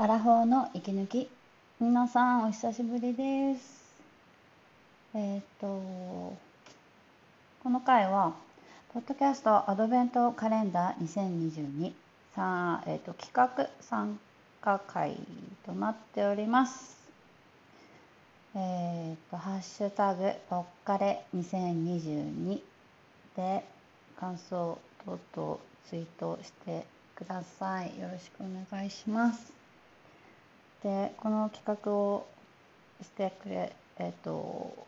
アラフォーの息抜き。皆さんお久しぶりです。えっ、とこの回はポッドキャストアドベントカレンダー2022さあ、えーと、企画参加会となっております。えっ、とハッシュタグぽっかれ2022で感想等々ツイートしてください。よろしくお願いします。でこの企画をしてくれえっ、ー、と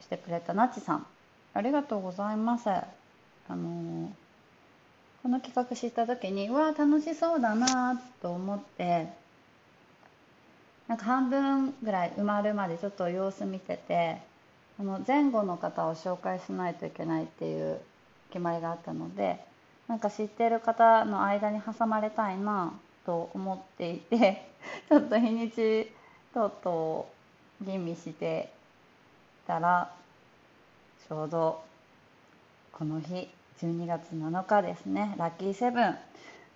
してくれたなちさん。ありがとうございます。あのこの企画知った時にうわ楽しそうだなと思ってなんか半分ぐらい埋まるまでちょっと様子見ててあの前後の方を紹介しないといけないっていう決まりがあったのでなんか知ってる方の間に挟まれたいなと思っていて ちょっと日にちとうとう吟味してたらちょうどこの日12月7日ですねラッキーセブン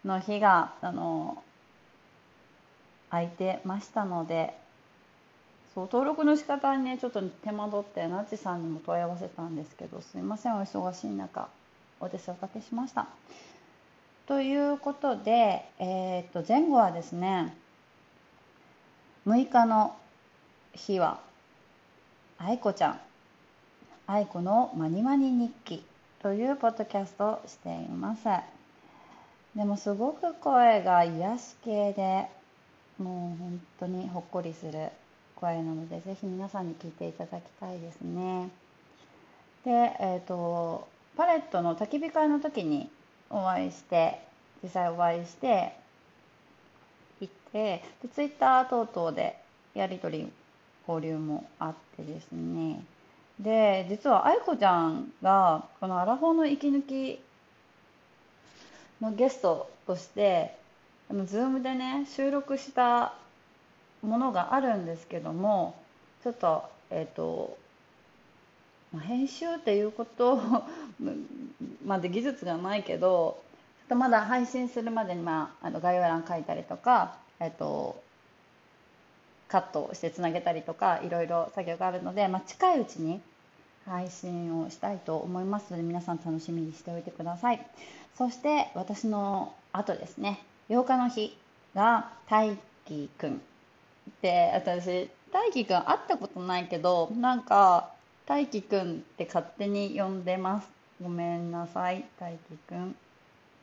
の日があの空いてましたのでそう登録の仕方にねちょっと手間取ってなちさんにも問い合わせたんですけどすいませんお忙しい中お手数おかけしました。ということで、えー、と前後はですね6日の日は愛子ちゃん愛子のマニマニ日記というポッドキャストをしています。でもすごく声が癒し系でもう本当にほっこりする声なのでぜひ皆さんに聞いていただきたいですね。でえっ、ー、とパレットの焚き火会の時にお会いして実際お会いして行ってでツイッター等々でやり取り交流もあってですね。で実は愛子ちゃんがこのアラフォーの息抜きのゲストとしてあの Zoom でね収録したものがあるんですけどもちょっとえっ、ー、と編集っていうことまで技術がないけどちょっとまだ配信するまでに、まあ、あの概要欄書いたりとか、えっと、カットしてつなげたりとかいろいろ作業があるので、まあ、近いうちに配信をしたいと思いますので皆さん楽しみにしておいてくださいそして私の後ですね8日の日が大輝くんで私大輝くん会ったことないけどなんか大輝くんって勝手に呼んでますごめんなさい大輝くん。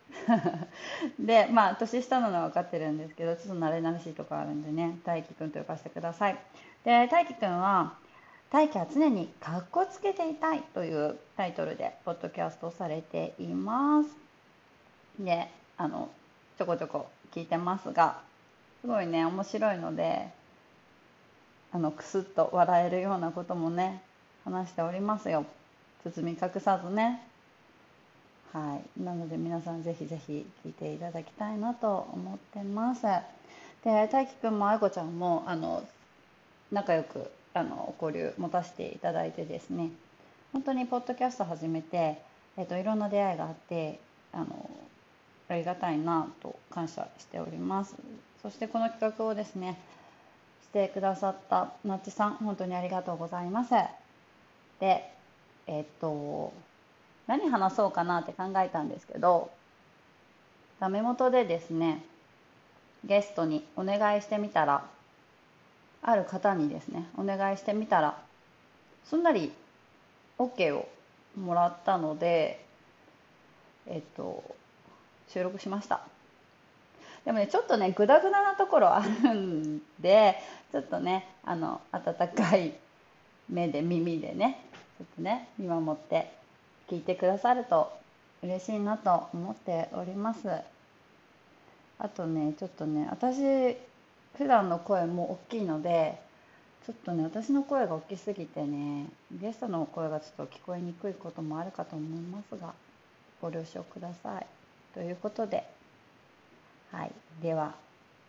でまあ年下なのは分かってるんですけどちょっと慣れ慣れしいとこあるんでね大輝くんと呼ばせてください。で大輝くんは「大輝は常にかっこつけていたい」というタイトルでポッドキャストされています。であのちょこちょこ聞いてますがすごいね面白いのであのクスッと笑えるようなこともね話しておりますよ。包み隠さずね。はい、なので皆さんぜひぜひ聞いていただきたいなと思ってます。で大輝くんも愛子ちゃんもあの仲良くあの交流持たせていただいてですね。本当にポッドキャスト始めて、えっと、いろんな出会いがあってあのありがたいなと感謝しております。そしてこの企画をですねしてくださったなっちさん本当にありがとうございます。でえっと何話そうかなって考えたんですけどダメ元でですねゲストにお願いしてみたらある方にですねお願いしてみたらすんなり OK をもらったのでえっと収録しました。でもねちょっとねグダグダなところあるんでちょっとねあの温かい目で耳でねちょっとね見守って聞いてくださると嬉しいなと思っております。あとねちょっとね私普段の声も大きいのでちょっとね私の声が大きすぎてねゲストの声がちょっと聞こえにくいこともあるかと思いますがご了承ください。ということではい。では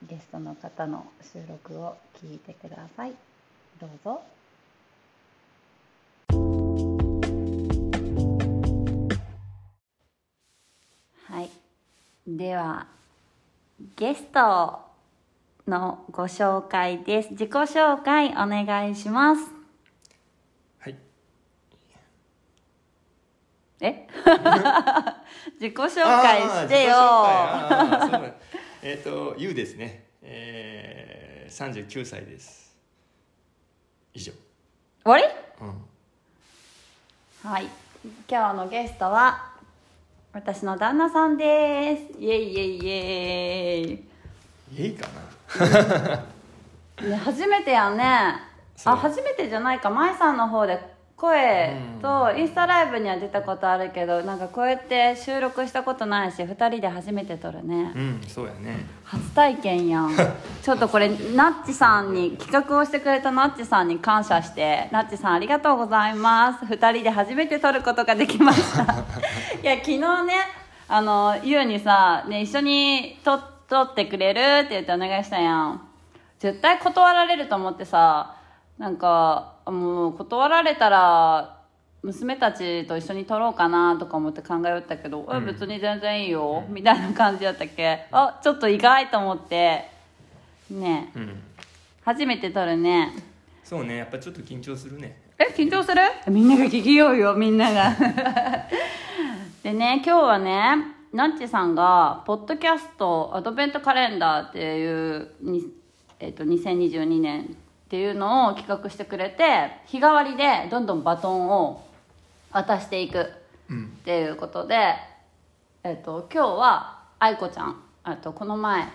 ゲストの方の収録を聞いてください。どうぞ。ではゲストのご紹介です。自己紹介お願いします。はい。え？自己紹介してよ。えっ、とゆうですね。えー、39歳です。以上。終わり？うん。はい。今日のゲストは私の旦那さんです。イエイイエイイエイ。いいかな。ね初めてやね。あ初めてじゃないか。舞さんの方で声とインスタライブには出たことあるけどなんかこうやって収録したことないし2人で初めて撮るね。うんそうやね。初体験やん。ちょっとこれナッチさんに企画をしてくれたナッチさんに感謝してナッチさんありがとうございます。2人で初めて撮ることができました。いや昨日ねあのゆうにさ、ね、一緒に撮撮ってくれる？って言ってお願いしたやん。絶対断られると思ってさなんかもう断られたら娘たちと一緒に撮ろうかなとか思って考えよったけど、え別に全然いいよ、みたいな感じだったっけ？あちょっと意外と思って。ね。うん。初めて撮るね。そうねやっぱちょっと緊張するね。え緊張する？みんなが聞きようよみんなが。でね今日はねナッチさんがポッドキャストアドベントカレンダーっていうに、えっと2022年っていうのを企画してくれて日替わりでどんどんバトンを渡していくうん。っていうことで、えっと今日は愛子ちゃんあとこの前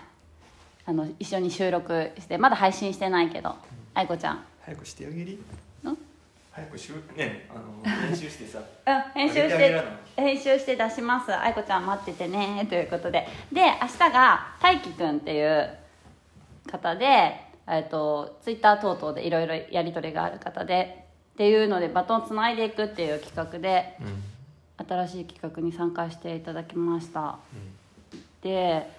あの一緒に収録してまだ配信してないけど愛子ちゃん。早くしてあげり？ん？早くしゅねあの練習してさ。うん、編集して編集して出します。愛子ちゃん待っててねということで。で明日が大輝くんっていう方で、えっとツイッター等々でいろいろやり取りがある方でっていうのでバトンつないでいくっていう企画でうん。新しい企画に参加していただきました、で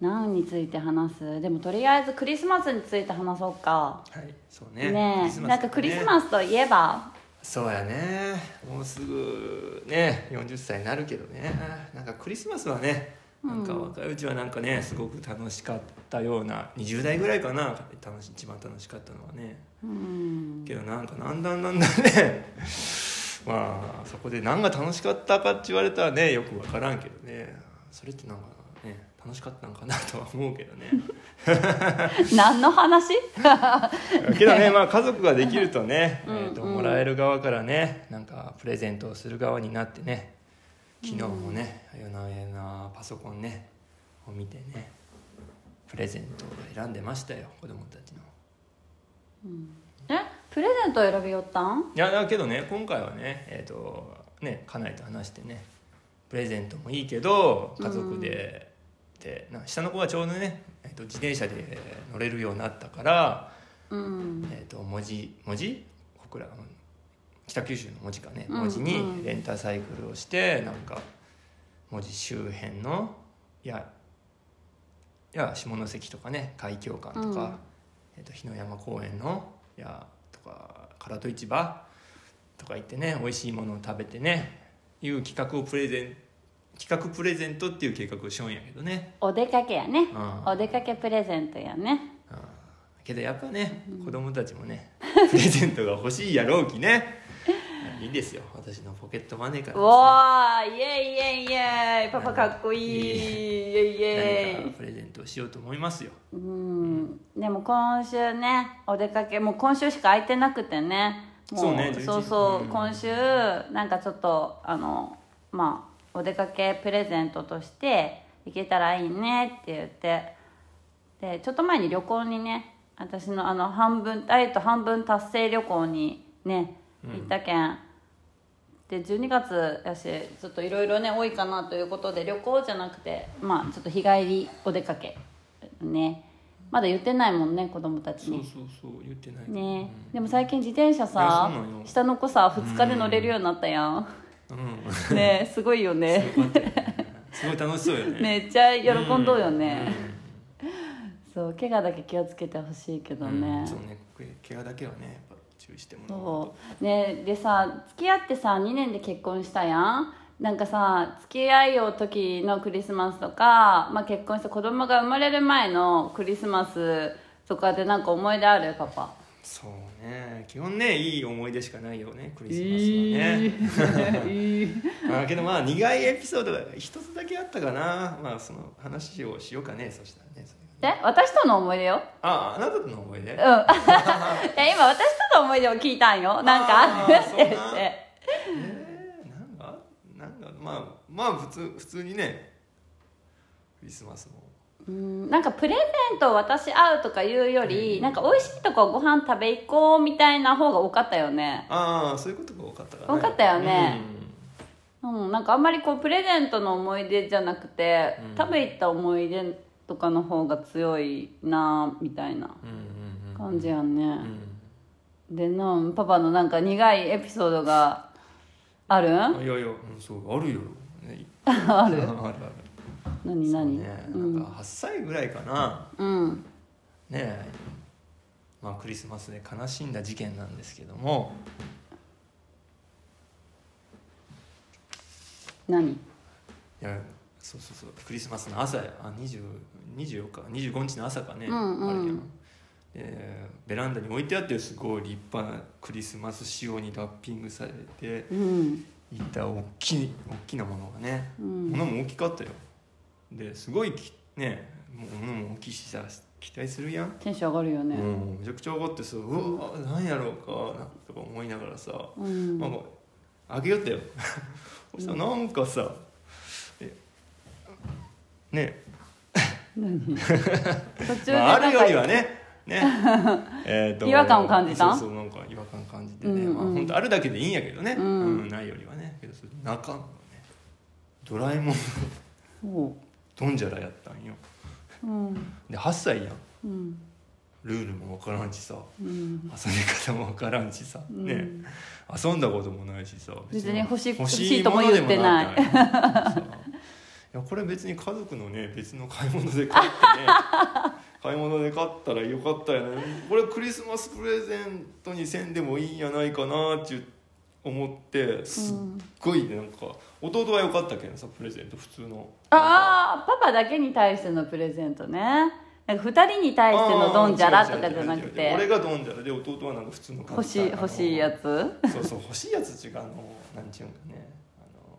何について話す？でもとりあえずクリスマスについて話そうか。はいそうね。ねえなんかクリスマススといえば。そうやね。もうすぐね40歳になるけどね。なんかクリスマスはねなんか若いうちはなんかねすごく楽しかったような20代ぐらいかな楽し一番楽しかったのはね。うん。けどなんかなんだんなんだんね。まあそこで何が楽しかったかって言われたらねよく分からんけどね。それってなんかね楽しかったのかなとは思うけどね。何の話？けどね、まあ、家族ができるとね、うんえーとうん。もらえる側からねなんかプレゼントをする側になってね昨日もね、夜な夜なパソコンねを見てねプレゼントを選んでましたよ子供たちの。え？プレゼント選びよったん？いやだけどね今回はねえっ、とね家内と話してねプレゼントもいいけど家族で、でな下の子がちょうどね、えー、と自転車で乗れるようになったからうん。えー、と文字文字？小倉北九州の文字かねうん文字にうん。レンタサイクルをして、なんか文字周辺のいやいや下関とかね海峡館とか、うん。えー、と日野山公園のいやとか唐戸市場とか行ってね美味しいものを食べてねいう企画をプレゼン企画プレゼントっていう計画をしようんやけどね、お出かけやね。うん。お出かけプレゼントやね。うん。けどやっぱね、子供たちもね プレゼントが欲しいやろうきねいいですよ。私のポケットマネーからですうね。わーイエイイエイイエイ。パパかっこいい。イいエイイ。エイプレゼントをしようと思いますよ。うん。でも今週ねお出かけもう今週しか空いてなくてね。もそうね11そうそう、うん。今週なんかちょっとあのまあお出かけプレゼントとして行けたらいいねって言って。でちょっと前に旅行にね私のあの半分ダイエット半分達成旅行にね行ったけん、で12月やしちょっといろいろね多いかなということで旅行じゃなくてまあちょっと日帰りお出かけ。ね。まだ言ってないもんね子供たちそうにそうそう言ってないね。でも最近自転車いやさそうなんよ。下の子さ2日で乗れるようになったやん。うん。ねすごいよね。すごかったよねすごい楽しそうよね。めっちゃ喜んどうよね。そう怪我だけ気をつけてほしいけどうんね。うん。そうね怪我だけはねやっぱ注意してもらねでさ付き合ってさ2年で結婚したやん。なんかさ付き合いを時のクリスマスとか、まあ、結婚して子供が生まれる前のクリスマスとかでなんか思い出ある？パパ。そうね。基本ねいい思い出しかないよねクリスマスはね、ま あけどまあ苦いエピソードが一つだけあったかな。まあその話をしようかねそしたらねそれで私との思い出よ。ああなたとの思い出？うん。いや今私との思い出を聞いたんよ。なんか。あるって言って。えー、なんか？なんかまあまあ普通普通にね。クリスマスも。うん。なんかプレゼントを渡し合うとかいうより、なんか美味しいとこご飯食べ行こうみたいな方が多かったよね。ああそういうことが多かったかな。多かったよね。うん。なんかあんまりこうプレゼントの思い出じゃなくて、うん。食べ行った思い出とかの方が強いなみたいな感じやんね、うん。でなパパのなんか苦いエピソードがある？あいやいや、うん、そうあるよ、ね、ある？あるある。何何？ね、うんなんか8歳ぐらいかな。うん。ね。えまあクリスマスで悲しんだ事件なんですけども。何？いやそうそうそう。クリスマスの朝や。あ20 24日？25日の朝かね、うんうん。あれやん。でベランダに置いてあってすごい立派なクリスマス仕様にラッピングされてうん。いた大きい大きなものがね、うん。物も大きかったよ。ですごいきねもう物も大きいしさ期待するやん、テンション上がるよね。うん、めちゃくちゃ上がってさうわ何やろうかなとか思いながらさ、うん。まあ、あげよったよ。そしたらなんかさえね。何？途中でまあ、るよりはね。ね。えーと違和感を感じた？そうそうなんか違和感感じてね、うんうん。まあ本当あるだけでいいんやけどね、うん。うんないよりはね。けどそれ中のねドラえもんドンジャラやったんよ。うん。で8歳やん。うん。ルールもわからんしさ。うん。遊び方もわからんしさ、うん。ね。遊んだこともないしさ。別に欲しい欲欲しいとも言ってない やこれ別に家族のね別の買い物で買ってね 買い物で買ったらよかったよねこれクリスマスプレゼントにせんでもいいんやないかなって思ってすっごいなんか弟は良かったけどさプレゼント普通の。ああパパだけに対してのプレゼントね。なんか2人に対してのドンジャラとかじゃなくあー違う違う違う違う。俺てがドンジャラで弟はなんか普通の欲しい欲しいやつ？つそうそう欲しいやつ違うあのなんちゅうんかねあの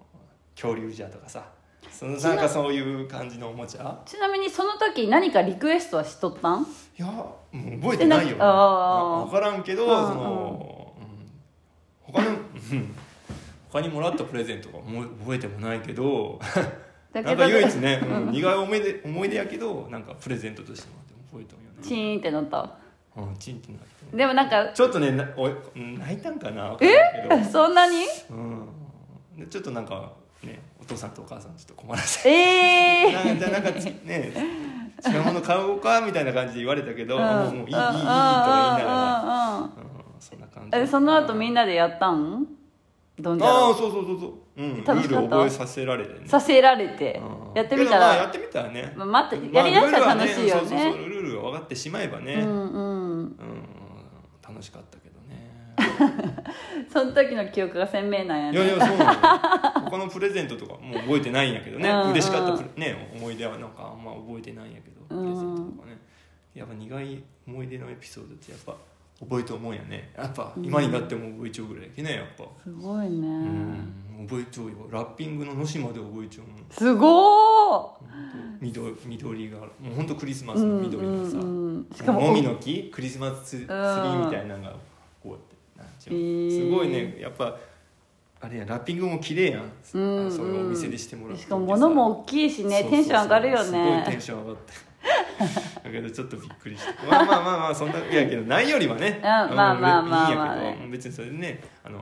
恐竜じゃとかさそのなんかそういう感じのおもちゃ？ちなみにその時何かリクエストはしとったん？いやもう覚えてないよ、ね、分からんけど、うんその、うん、他の、うん、他にもらったプレゼントがもう覚えてもないけどだなんか唯一ね、うん、苦い思い出思い出やけどなんかプレゼントとしてもらって覚えたんよねチーンってなった？うんチンってなってねでもなんかちょっとねなお泣いたんかな？分からんけど。そんなに？うん。でちょっとなんかねお父さんとお母さんちょっと困らせて。ええなんじゃあなんかつね違うもの買おうかみたいな感じで言われたけど、うん。もういいいいいいとか言いながら、うん、そんな感じ。えその後みんなでやったん？どんじゃああらそうそうそうそう、うん、ルール覚えさせられてね。させられて？うん。やってみたら？やってみたらね、まあ待ってやりだしたら楽しいよまあルールはね。そうそうそうねルールが分かってしまえばね、うんうん。うん楽しかった その時の記憶が鮮明なんやいやいねやそうなのよ。他のプレゼントとかもう覚えてないんやけどね。うん。うん嬉しかったね思い出はなんかあんま覚えてないんやけどプレゼントとかね。やっぱ苦い思い出のエピソードってやっぱ覚えて思うんやね。やっぱ今になっても覚えちゃうぐらいやけねやっぱ。すごいね。うん。覚えちゃうよ。ラッピングののしまで覚えちゃうもん。すごー緑緑がもう本当クリスマスの緑がさ、うんうんうんしかももみの木？クリスマスツツリーみたいなのがこうやってなんちゅうのへーすごいね。やっぱあれやラッピングも綺麗やん、うんあそういうお店でしてもらってしかも物も大きいしねテンション上がるよすごいテねンション上がって。だけどちょっとびっくりして。まあまあまあまあそんないやけどないよりはね、うんまあまあまあまあ。いいんやけど別にそれでねあの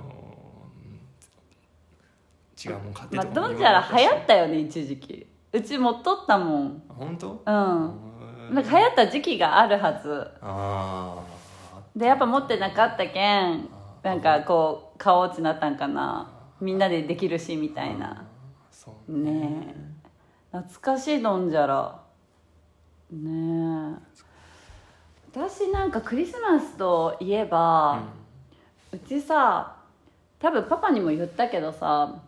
違うもん買ってまあとかもドンジャラ流行ったよね一時期。うち持っとったもん。た本当？うん。うんなんか流行った時期があるはず。あでやっぱ持ってなかったけんなんかこう顔落ちなったんかな。みんなでできるしみたいな。ね。え。懐かしいドンジャラねえ。私なんかクリスマスといえば、うちさ多分パパにも言ったけどさ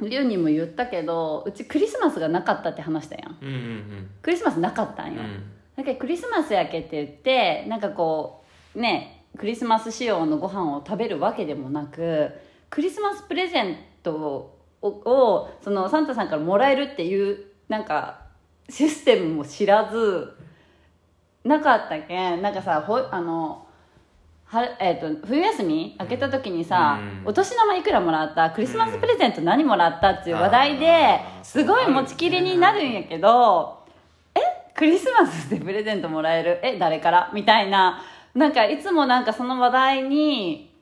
リュウにも言ったけどうちクリスマスがなかったって話したやん。うんうんうん。クリスマスなかったんよ、うん。だけどクリスマスやけって言ってなんかこうねクリスマス仕様のご飯を食べるわけでもなくクリスマスプレゼントををそのサンタさんからもらえるっていうなんかシステムも知らずなかったけんなんかさほあのはえー、と冬休み明けた時にさ、うん。お年玉いくらもらったクリスマスプレゼント何もらったっていう話題ですごい持ちきりになるんやけどえクリスマスでプレゼントもらえる？え誰から？みたいななんかいつもなんかその話題に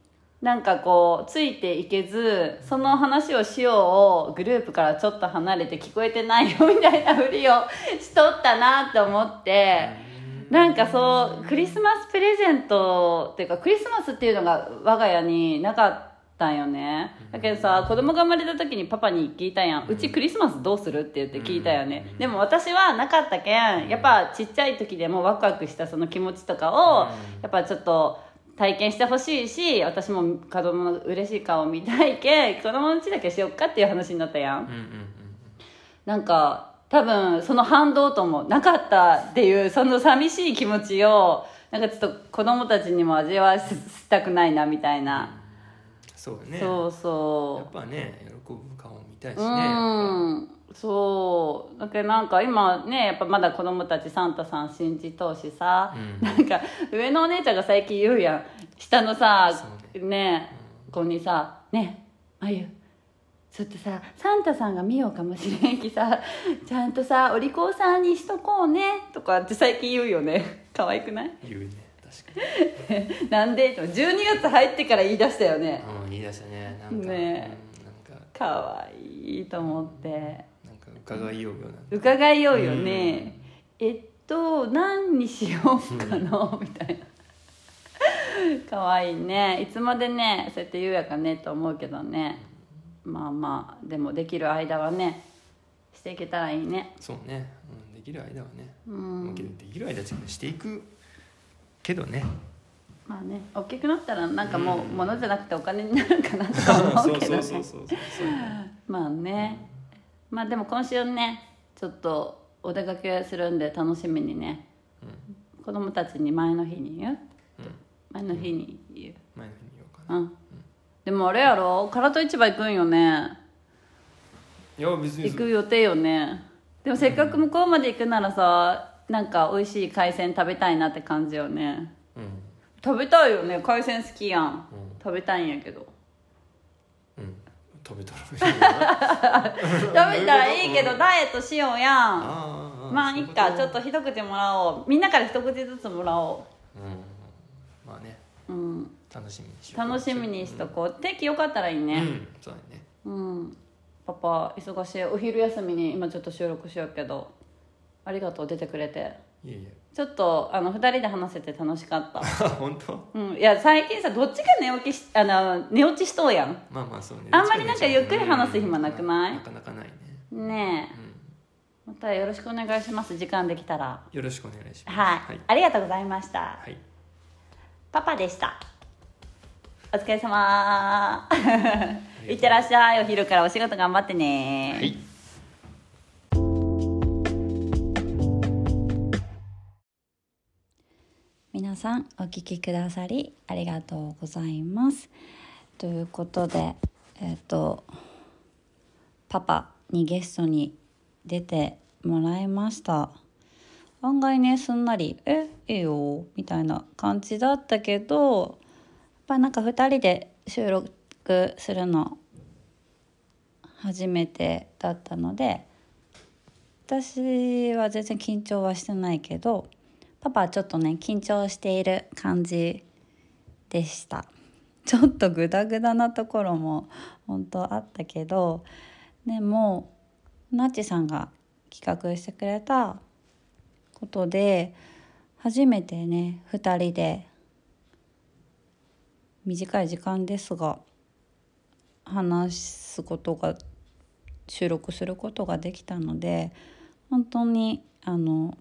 なんかこうついていけずその話をしようをグループからちょっと離れて聞こえてないよみたいなふりをしとったなって思って。なんかそうクリスマスプレゼントっていうかクリスマスっていうのが我が家になかったんよね。だけどさ子供が生まれた時にパパに聞いたやん。うちクリスマスどうするって言って聞いたよね。でも私はなかったけんやっぱちっちゃい時でもワクワクしたその気持ちとかをやっぱちょっと体験してほしいし私も子供の嬉しい顔見たいけん子供のうちだけしよっかっていう話になったやん。なんか多分その反動ともなかったっていうその寂しい気持ちをなんかちょっと子供たちにも味わわせたくないなみたいな、そうだね。そうやそっぱね喜ぶ顔見たいしうねうん。そう。だけどなんか今ねやっぱまだ子供たちサンタさん信じとうしさ、うん。なんか上のお姉ちゃんが最近言うやん。下のさそうね。子にさ「ねあゆちょっとさサンタさんが見ようかもしれんきさちゃんとさお利口さんにしとこうね」とかって最近言うよね。可愛くない？言うねなんで？12月入ってから言い出したよね。にうん言い出したね。なんかねうんなんか。可愛いと思って。なんか伺いようよ伺いようよね。えっと何にしようかなみたいな。可愛いね。いつまでねそうやって言うやかねと思うけどね。まあまあでもできる間はねしていけたらいいね。そうね、うん、できる間はね、うん。できる間っていうかしていくけどね。まあね大きくなったらなんかもう物じゃなくてお金になるかなと思うけどね。そうそうそうそうそう。いうのまあね。まあでも今週ねちょっとお出かけするんで楽しみにね。子供たちに前の日に言う？前の日に言う。前の日に言おうかな。うん。でもあれやろ？唐戸市場行くんよね。いや別に行く予定よね。でもせっかく向こうまで行くならさなんか美味しい海鮮食べたいなって感じよね。うん。食べたいよね。海鮮好きやん。うん。食べたいんやけど。うん。食べたら食べたらいいけどダイエットしようやん。ああまあいっかちょっとと一口もらおう。みんなから一口ずつもらおう。ん。まあね。ううん。楽しみにし楽しみにしとこう。天気よかったらいいね。うん。そうだね。うん。パパ忙しい。お昼休みに今ちょっと収録しようけどありがとう出てくれて。いえいえ。ちょっとあの2人で話せて楽しかった。あ 本当？うんいや最近さどっちが寝起きしあの寝落ちしとうやん。まあまあそうね。あんまりなんかゆっくり話す暇なくない？なかなかないね。ねえ。うん。またよろしくお願いします。時間できたら。よろしくお願いします。はい、はい。ありがとうございました。はい。パパでした。お疲れ様。いってらっしゃい。お昼からお仕事頑張ってね。はい皆さんお聞きくださりありがとうございます。ということでえっ、とパパにゲストに出てもらいました。案外ねすんなり「えいいよ」みたいな感じだったけどやっぱなんか2人で収録するの初めてだったので私は全然緊張はしてないけどパパちょっとね緊張している感じでした。ちょっとグダグダなところも本当あったけどでもなっちさんが企画してくれたことで初めてね2人で短い時間ですが話すことが収録することができたので本当にあの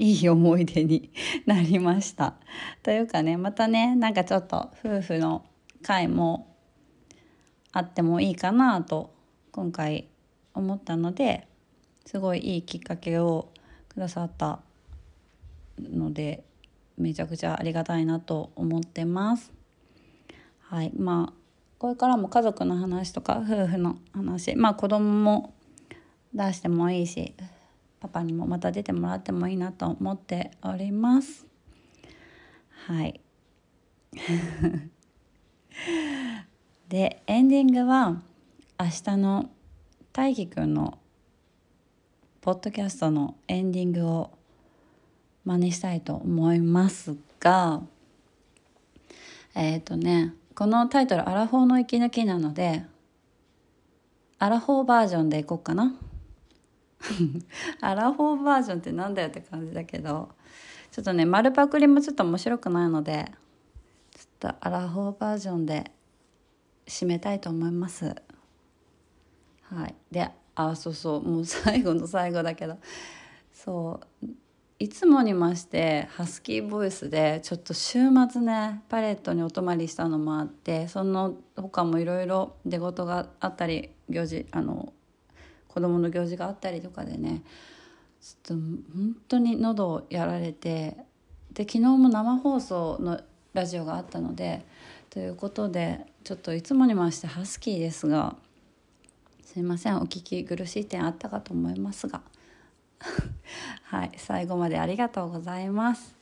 いい思い出になりました。というかねまたねなんかちょっと夫婦の会もあってもいいかなと今回思ったのですごいいいきっかけをくださったのでめちゃくちゃありがたいなと思ってます。はいまあこれからも家族の話とか夫婦の話まあ子供も出してもいいしパパにもまた出てもらってもいいなと思っておりますはい でエンディングは明日の大輝くんのポッドキャストのエンディングを真似したいと思いますがえっ、ー、とねこのタイトル「アラフォーの息抜き」なのでアラフォーバージョンでいこうかな。アラフォーバージョンってなんだよって感じだけどちょっとね丸パクリもちょっと面白くないのでちょっとアラフォーバージョンで締めたいと思います。はい。であそうそうもう最後の最後だけど。そう。いつもにましてハスキーボイスでちょっと週末ねパレットにお泊まりしたのもあってその他もいろいろ出事があったり行事あの子供の行事があったりとかでねちょっと本当に喉をやられてで昨日も生放送のラジオがあったのでということでちょっといつもにましてハスキーですがすいませんお聞き苦しい点あったかと思いますが はい最後までありがとうございます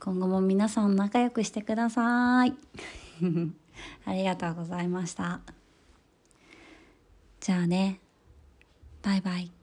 今後も皆さん仲良くしてください ありがとうございました。じゃあね。バイバイ。